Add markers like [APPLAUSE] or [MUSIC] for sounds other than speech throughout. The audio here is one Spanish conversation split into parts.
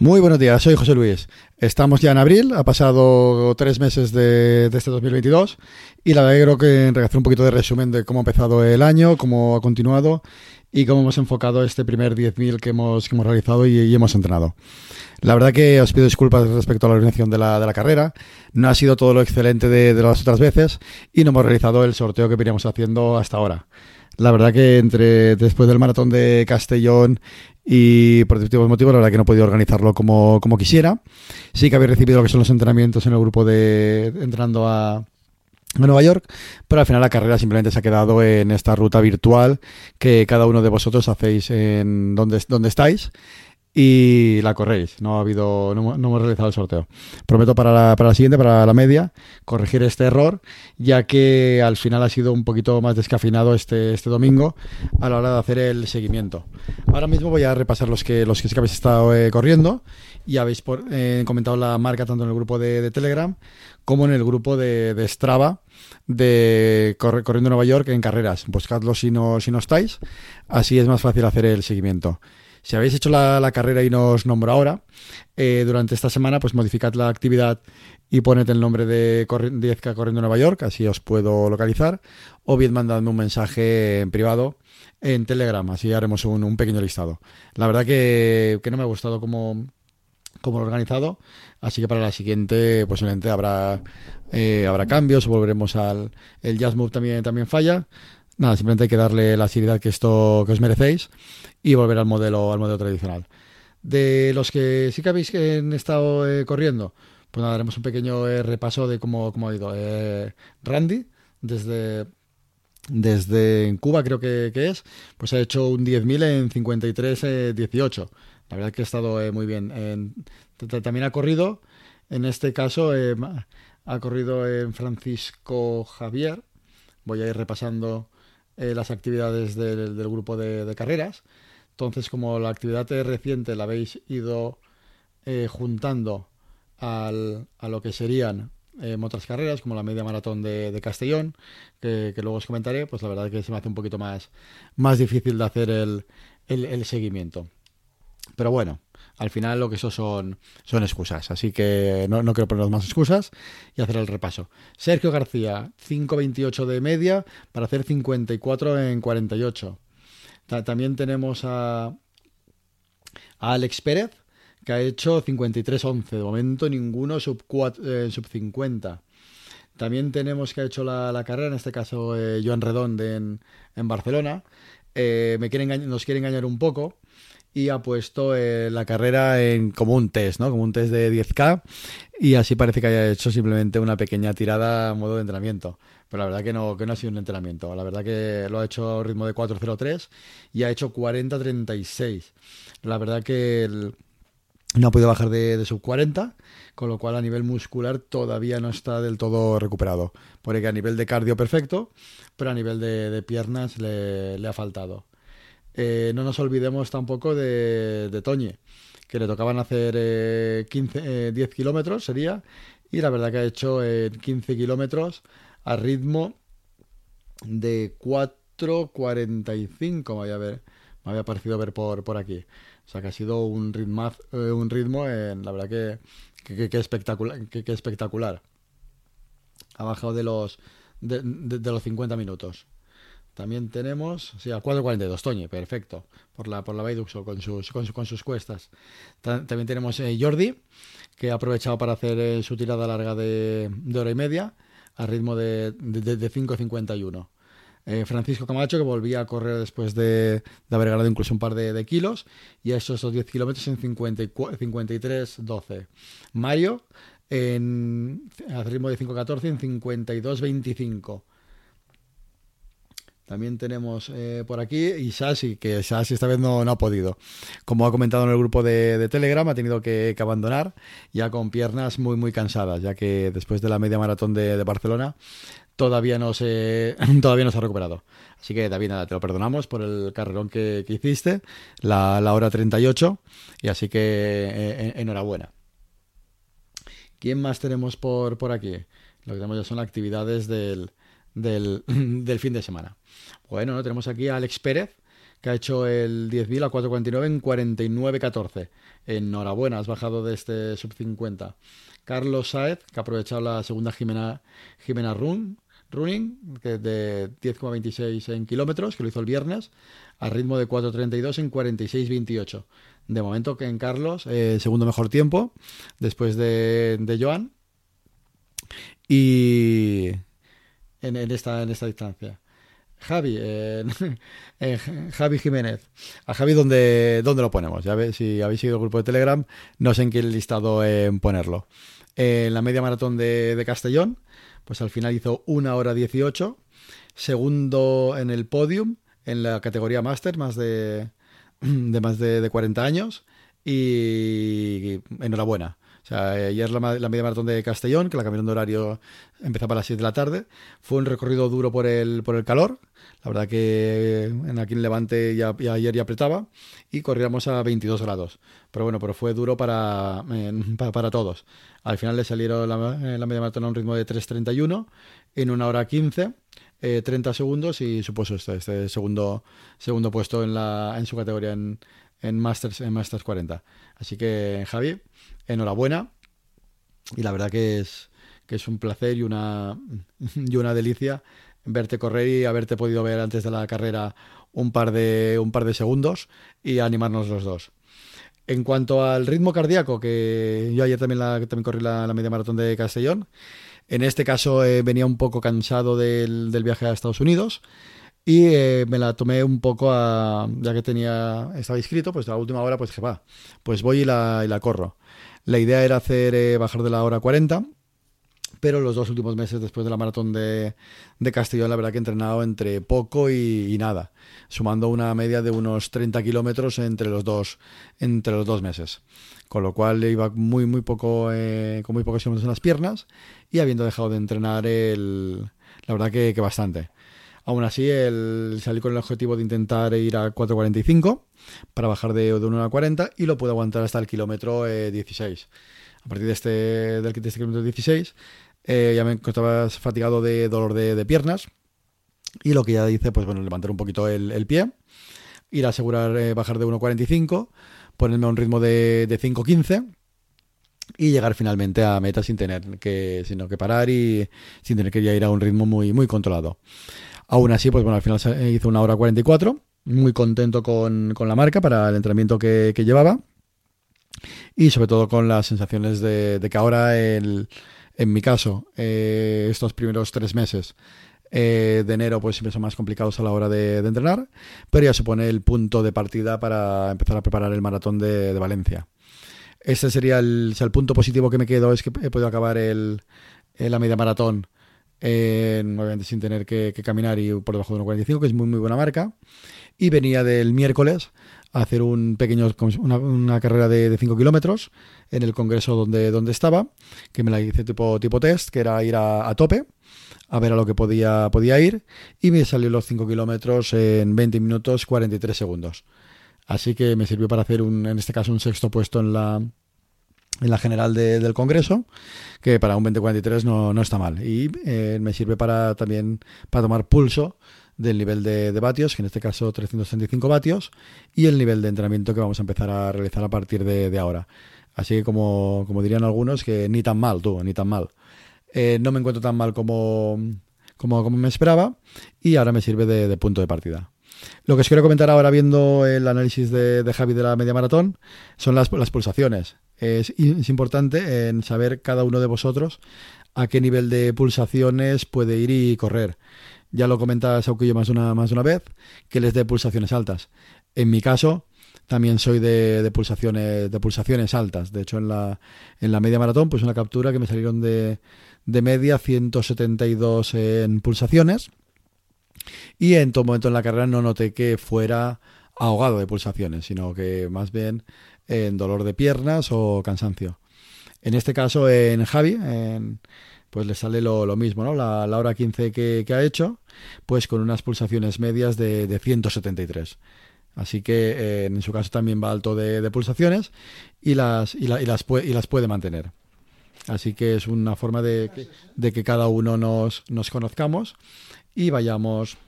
Muy buenos días, soy José Luis. Estamos ya en abril, ha pasado tres meses de, este 2022 y la verdad que creo que hacer un poquito de resumen de cómo ha empezado el año, cómo ha continuado y cómo hemos enfocado este primer 10.000 que hemos, que hemos realizado y, hemos entrenado. La verdad que os pido disculpas respecto a la organización de la, de la carrera. No ha sido todo lo excelente de, de, las otras veces y no hemos realizado el sorteo que veníamos haciendo hasta ahora. La verdad que entre después del maratón de Castellón y por distintos motivos, la verdad que no he podido organizarlo como, como quisiera. Sí que había recibido lo que son los entrenamientos en el grupo de entrando a, a Nueva York, pero al final la carrera simplemente se ha quedado en esta ruta virtual que cada uno de vosotros hacéis en donde, donde estáis y la corréis. No ha habido, no, hemos realizado el sorteo. Prometo para la, para la siguiente, para la media, corregir este error, ya que al final ha sido un poquito más descafinado este, este domingo a la hora de hacer el seguimiento. Ahora mismo voy a repasar los que, los que, habéis estado eh, corriendo y habéis eh, comentado la marca tanto en el grupo de, Telegram como en el grupo de, de Strava de Corriendo Nueva York en carreras. Buscadlo si no, si no estáis, así es más fácil hacer el seguimiento. Si habéis hecho la, carrera y nos nombro ahora, eh, durante esta semana, pues modificad la actividad y poned el nombre de 10K Corriendo Nueva York, así os puedo localizar, o bien mandadme un mensaje en privado en Telegram, así haremos un, pequeño listado. La verdad que, no me ha gustado como, como lo organizado, así que para la siguiente posiblemente habrá, eh, habrá cambios, volveremos al... El Jazz Move también, también falla, nada, simplemente hay que darle la seriedad que esto que os merecéis y volver al modelo, al modelo tradicional. De los que sí que habéis estado eh, corriendo, pues nada, haremos un pequeño eh, repaso de cómo, cómo ha ido. Eh, Randy, desde, desde Cuba creo que, es, pues ha hecho un 10.000 en 53.18. La verdad que ha estado muy bien. también ha corrido, en este caso, ha corrido en Francisco Javier. Voy a ir repasando eh, las actividades del, grupo de, carreras. Entonces, como la actividad reciente la habéis ido eh, juntando al, a lo que serían eh, otras carreras, como la media maratón de, Castellón, que, luego os comentaré, pues la verdad es que se me hace un poquito más, más difícil de hacer el, el seguimiento. Pero bueno, al final lo que eso son, son excusas. Así que no, no quiero poner más excusas y hacer el repaso. Sergio García, 5.28 de media para hacer 54 en 48. también tenemos a, Alex Pérez, que ha hecho 53-11. De momento ninguno sub, eh, sub 50. También tenemos que ha hecho la, carrera, en este caso eh, Joan Redonde en, en Barcelona. Eh, me quieren nos quiere engañar un poco y ha puesto eh, la carrera en como un test, ¿no? Como un test de 10K y así parece que haya hecho simplemente una pequeña tirada a modo de entrenamiento. Pero la verdad que no, que no ha sido un entrenamiento. La verdad que lo ha hecho a ritmo de 4.03 y ha hecho 40.36. La verdad que no ha podido bajar de, sub 40, con lo cual a nivel muscular todavía no está del todo recuperado. Porque a nivel de cardio perfecto, pero a nivel de, piernas le ha faltado. Eh, no nos olvidemos tampoco de, de Toñe, que le tocaban hacer 15, eh, 10 eh, kilómetros, sería, y la verdad que ha hecho 15 kilómetros a ritmo de 4.45, me había, ver, me había parecido ver por, por aquí. O sea que ha sido un ritmo, un ritmo en, la verdad que, que, espectacular, que, espectacular. Ha bajado de los, de, de los 50 minutos. También tenemos, sí, al 4.42, Toñe, perfecto, por la, por la con sus, con, sus cuestas. También tenemos eh, Jordi, que ha aprovechado para hacer eh, su tirada larga de, hora y media, a ritmo de, de, 5.51. Eh, Francisco Camacho, que volvía a correr después de, haber ganado incluso un par de, kilos, y a esos 10 kilómetros en 53.12. Mario, en, a ritmo de 5.14 en 52.25. También tenemos eh, por aquí Isasi, que Isasi esta vez no, ha podido. Como ha comentado en el grupo de, Telegram, ha tenido que, abandonar ya con piernas muy, muy cansadas, ya que después de la media maratón de, Barcelona todavía no se, [LAUGHS] todavía no se ha recuperado. Así que David, nada, te lo perdonamos por el carrerón que, hiciste, la, la, hora 38, y así que eh, enhorabuena. ¿Quién más tenemos por, por aquí? Lo que tenemos ya son actividades del, [LAUGHS] del, fin de semana. Bueno, ¿no? tenemos aquí a Alex Pérez, que ha hecho el 10.000 a 4.49 en 49.14. Enhorabuena, has bajado de este sub 50. Carlos Saez, que ha aprovechado la segunda Jimena, Jimena Run, Running, que de 10,26 en kilómetros, que lo hizo el viernes, a ritmo de 4.32 en 46.28. De momento que en Carlos, eh, segundo mejor tiempo, después de, de Joan. Y en, esta, en esta distancia. Javi, [LAUGHS] Javi Jiménez. A Javi, ¿dónde, ¿dónde lo ponemos? Ya ve, si habéis seguido el grupo de Telegram, no sé en qué listado en ponerlo. En la media maratón de, de, Castellón, pues al final hizo una hora 18. Segundo en el podium, en la categoría máster, más de, [CLEARS THROAT] de más de, de 40 años. Y enhorabuena. O sea, ayer la, media maratón de Castellón, que la cambiaron de horario, empezaba a las 6 de la tarde. Fue un recorrido duro por el, por el calor. La verdad que en aquí en Levante ya, ayer ya apretaba y corríamos a 22 grados. Pero bueno, pero fue duro para, para, todos. Al final le salieron la, la media maratón a un ritmo de 3.31 en una hora 15. 30 eh, segundos y supuso este, este segundo, segundo puesto en, la, en su categoría en Masters, en Masters 40. Así que, Javi, enhorabuena. Y la verdad que es, que es un placer y una, [LAUGHS] y una delicia verte correr y haberte podido ver antes de la carrera un par de, un par de segundos y animarnos los dos. En cuanto al ritmo cardíaco, que yo ayer también, la, también corrí la, media maratón de Castellón, en este caso eh, venía un poco cansado del, del viaje a Estados Unidos y eh, me la tomé un poco a, ya que tenía, estaba inscrito, pues a la última hora pues dije, va, pues voy y la, y la corro. La idea era hacer eh, bajar de la hora 40, pero los dos últimos meses después de la maratón de, de Castellón, la verdad que he entrenado entre poco y, nada, sumando una media de unos 30 kilómetros entre los dos, entre los dos meses. Con lo cual iba muy, muy poco, eh, con muy pocos kilómetros en las piernas y habiendo dejado de entrenar el, la verdad que, que bastante. Aún así, salí con el objetivo de intentar ir a 4.45 para bajar de, de 1 a 40 y lo puedo aguantar hasta el kilómetro 16. Eh, a partir de este, del, de este kilómetro 16 eh, ya me encontraba fatigado de dolor de, piernas y lo que ya hice, pues bueno, levantar un poquito el, pie, ir a asegurar eh, bajar de 1.45, ponerme a un ritmo de, de 5.15 y llegar finalmente a meta sin tener que que parar y sin tener que ir a un ritmo muy muy controlado. Aún así, pues bueno, al final se hizo una hora 44, muy contento con, la marca para el entrenamiento que, llevaba y sobre todo con las sensaciones de, que ahora, en mi caso, eh, estos primeros tres meses eh, de enero pues siempre son más complicados a la hora de, entrenar, pero ya supone el punto de partida para empezar a preparar el maratón de, Valencia. Ese sería el, punto positivo que me quedo, es que he podido acabar el, la media maratón eh, obviamente sin tener que, caminar y por debajo de 1.45, que es muy muy buena marca. Y venía del miércoles a hacer un pequeño, una, carrera de, 5 kilómetros en el congreso donde, donde estaba, que me la hice tipo, tipo test, que era ir a, tope, a ver a lo que podía, podía ir, y me salió los 5 kilómetros en 20 minutos 43 segundos. Así que me sirvió para hacer un, en este caso un sexto puesto en la, en la general del Congreso, que para un 2043 no, no está mal. Y eh, me sirve para también para tomar pulso del nivel de, vatios, que en este caso 335 vatios, y el nivel de entrenamiento que vamos a empezar a realizar a partir de, ahora. Así que como, como, dirían algunos, que ni tan mal, tú, ni tan mal. Eh, no me encuentro tan mal como, como, como, me esperaba y ahora me sirve de, punto de partida. Lo que os quiero comentar ahora viendo el análisis de, de Javi de la media maratón son las, las pulsaciones es, importante en saber cada uno de vosotros a qué nivel de pulsaciones puede ir y correr. Ya lo comenta Sauquillo más una, más una vez, que les dé pulsaciones altas. En mi caso, también soy de, pulsaciones de pulsaciones altas. De hecho, en la, en la media maratón, pues una captura que me salieron de, de media 172 en pulsaciones. Y en todo momento en la carrera no noté que fuera ahogado de pulsaciones, sino que más bien en dolor de piernas o cansancio. En este caso, en Javi, en, pues le sale lo, lo mismo, ¿no? La, la hora 15 que, que, ha hecho, pues con unas pulsaciones medias de, de 173. Así que eh, en su caso también va alto de, de pulsaciones y las, y, y, las puede, y las puede mantener. Así que es una forma de de que cada uno nos, nos, conozcamos y vayamos,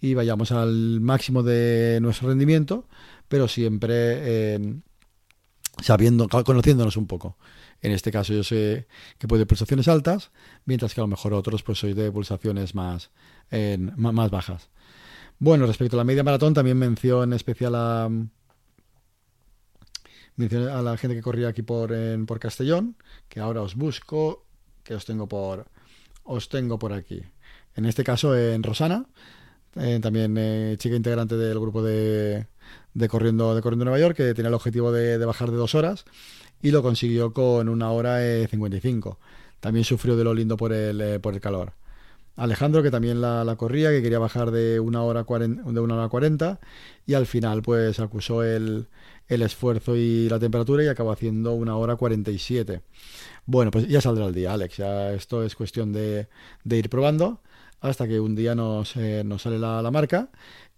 y vayamos al máximo de nuestro rendimiento, pero siempre eh, sabiendo, conociéndonos un poco. En este caso yo sé que puede pulsaciones altas, mientras que a lo mejor otros pues soy de pulsaciones más, más bajas. Bueno, respecto a la media maratón, también mención especial a, a la gente que corría aquí por, en, por Castellón, que ahora os busco, que os tengo por, os tengo por aquí. En este caso en Rosana, eh, también eh, chica integrante del grupo de, de, corriendo de corriendo Nueva York, que tenía el objetivo de, de, bajar de dos horas y lo consiguió con una hora eh, 55. También sufrió de lo lindo por el, eh, por el calor. Alejandro, que también la, la, corría, que quería bajar de una hora 40, de una hora 40 y al final pues acusó el, el, esfuerzo y la temperatura y acabó haciendo una hora 47. Bueno, pues ya saldrá el día, Alex. Ya esto es cuestión de, de ir probando hasta que un día nos, eh, nos sale la, la, marca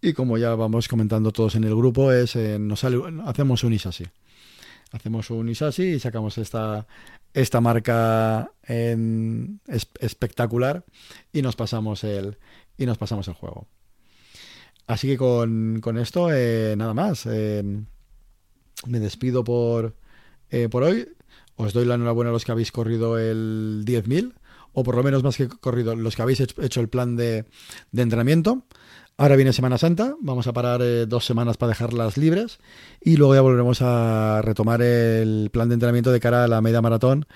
y como ya vamos comentando todos en el grupo, es eh, nos hacemos un ISASI. Hacemos un ISASI y sacamos esta, esta marca en, es, espectacular y nos pasamos el y nos pasamos el juego. Así que con, con esto, eh, nada más. Me despido por, por hoy. Os doy la enhorabuena a los que habéis corrido el 10.000, o por lo menos más que corrido, los que habéis hecho el plan de, de entrenamiento. Ahora viene Semana Santa, vamos a parar eh, dos semanas para dejarlas libres y luego ya volveremos a retomar el plan de entrenamiento de cara a la media maratón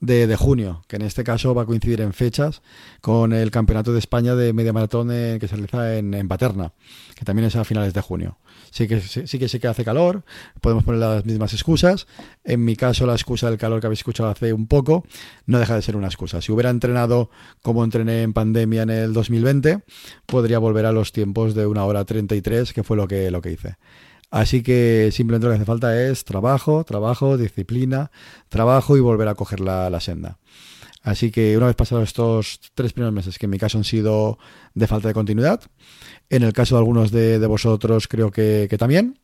de, de, junio, que en este caso va a coincidir en fechas con el Campeonato de España de Media Maratón en, que se realiza en, Paterna, que también es a finales de junio. Sí que, sí que sí que hace calor, podemos poner las mismas excusas. En mi caso, la excusa del calor que habéis escuchado hace un poco no deja de ser una excusa. Si hubiera entrenado como entrené en pandemia en el 2020, podría volver a los tiempos de una hora 33, que fue lo que, lo que hice. Así que simplemente lo que hace falta es trabajo, trabajo, disciplina, trabajo y volver a coger la, la, senda. Así que una vez pasados estos tres primeros meses, que en mi caso han sido de falta de continuidad, en el caso de algunos de, vosotros creo que, también,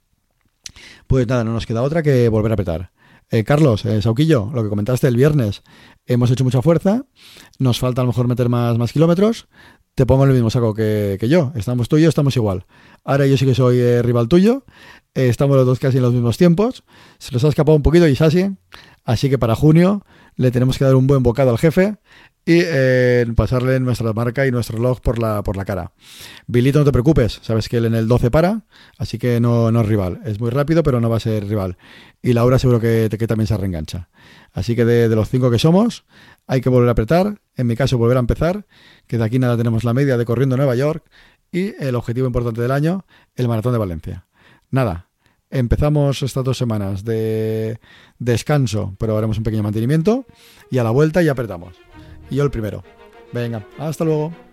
pues nada, no nos queda otra que volver a apretar. Eh, Carlos, eh, Sauquillo, lo que comentaste el viernes, hemos hecho mucha fuerza, nos falta a lo mejor meter más kilómetros, te pongo en el mismo saco que, yo. Estamos tú y estamos igual. Ahora yo sí que soy eh, rival tuyo. Eh, estamos los dos casi en los mismos tiempos. Se nos ha escapado un poquito Isasi. Así que para junio le tenemos que dar un buen bocado al jefe y eh, pasarle nuestra marca y nuestro reloj por la, por la cara. Bilito, no te preocupes. Sabes que él en el 12 para. Así que no, no es rival. Es muy rápido, pero no va a ser rival. Y Laura seguro que, que también se reengancha. Así que de los cinco que somos, hay que volver a apretar, en mi caso volver a empezar, que de aquí nada tenemos la media de corriendo Nueva York y el objetivo importante del año, el maratón de Valencia. Nada, empezamos estas dos semanas de descanso, pero haremos un pequeño mantenimiento y a la vuelta ya apretamos. Y yo el primero. Venga, hasta luego.